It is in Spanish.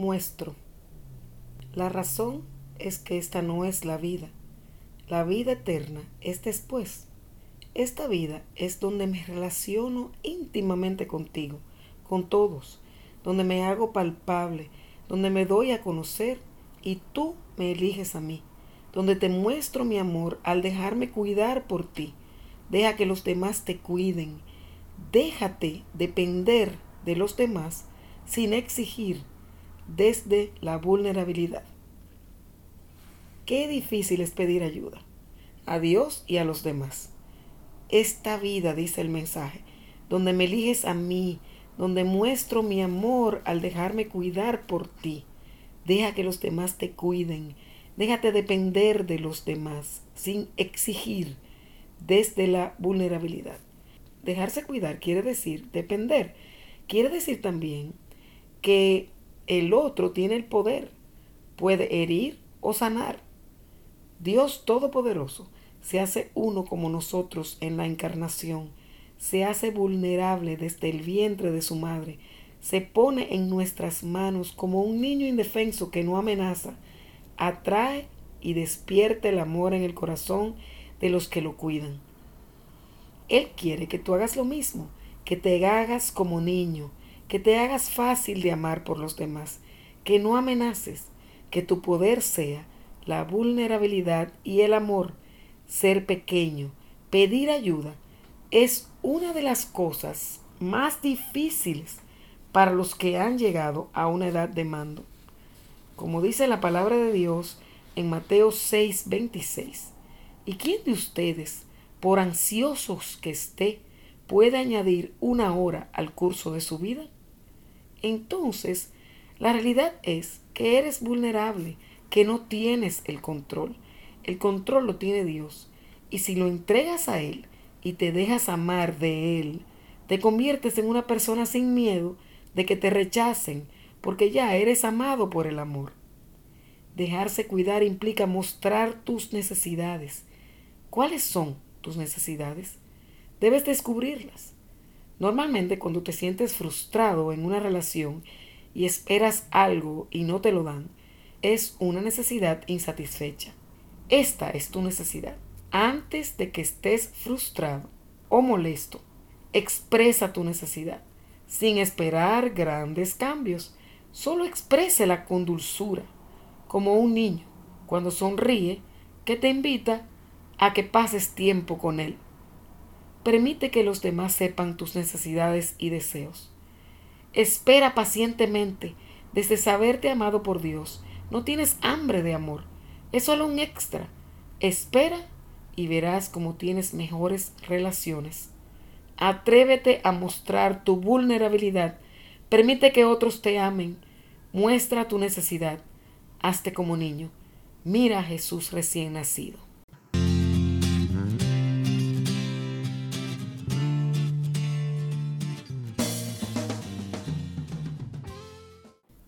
muestro. La razón es que esta no es la vida. La vida eterna es después. Esta vida es donde me relaciono íntimamente contigo, con todos, donde me hago palpable, donde me doy a conocer y tú me eliges a mí, donde te muestro mi amor al dejarme cuidar por ti. Deja que los demás te cuiden. Déjate depender de los demás sin exigir desde la vulnerabilidad. Qué difícil es pedir ayuda a Dios y a los demás. Esta vida, dice el mensaje, donde me eliges a mí, donde muestro mi amor al dejarme cuidar por ti. Deja que los demás te cuiden. Déjate depender de los demás sin exigir desde la vulnerabilidad. Dejarse cuidar quiere decir depender. Quiere decir también que el otro tiene el poder, puede herir o sanar. Dios Todopoderoso se hace uno como nosotros en la encarnación, se hace vulnerable desde el vientre de su madre, se pone en nuestras manos como un niño indefenso que no amenaza, atrae y despierta el amor en el corazón de los que lo cuidan. Él quiere que tú hagas lo mismo, que te hagas como niño, que te hagas fácil de amar por los demás, que no amenaces, que tu poder sea la vulnerabilidad y el amor, ser pequeño, pedir ayuda, es una de las cosas más difíciles para los que han llegado a una edad de mando. Como dice la palabra de Dios en Mateo 6, 26. ¿Y quién de ustedes, por ansiosos que esté, puede añadir una hora al curso de su vida? Entonces la realidad es que eres vulnerable, que no tienes el control. El control lo tiene Dios. Y si lo entregas a Él y te dejas amar de Él, te conviertes en una persona sin miedo de que te rechacen, porque ya eres amado por el amor. Dejarse cuidar implica mostrar tus necesidades. ¿Cuáles son tus necesidades? Debes descubrirlas. Normalmente cuando te sientes frustrado en una relación y esperas algo y no te lo dan, es una necesidad insatisfecha. Esta es tu necesidad. Antes de que estés frustrado o molesto, expresa tu necesidad sin esperar grandes cambios. Solo exprésela con dulzura, como un niño cuando sonríe que te invita a que pases tiempo con él. Permite que los demás sepan tus necesidades y deseos. Espera pacientemente desde saberte amado por Dios. No tienes hambre de amor. Es solo un extra. Espera y verás cómo tienes mejores relaciones. Atrévete a mostrar tu vulnerabilidad. Permite que otros te amen. Muestra tu necesidad. Hazte como niño. Mira a Jesús recién nacido.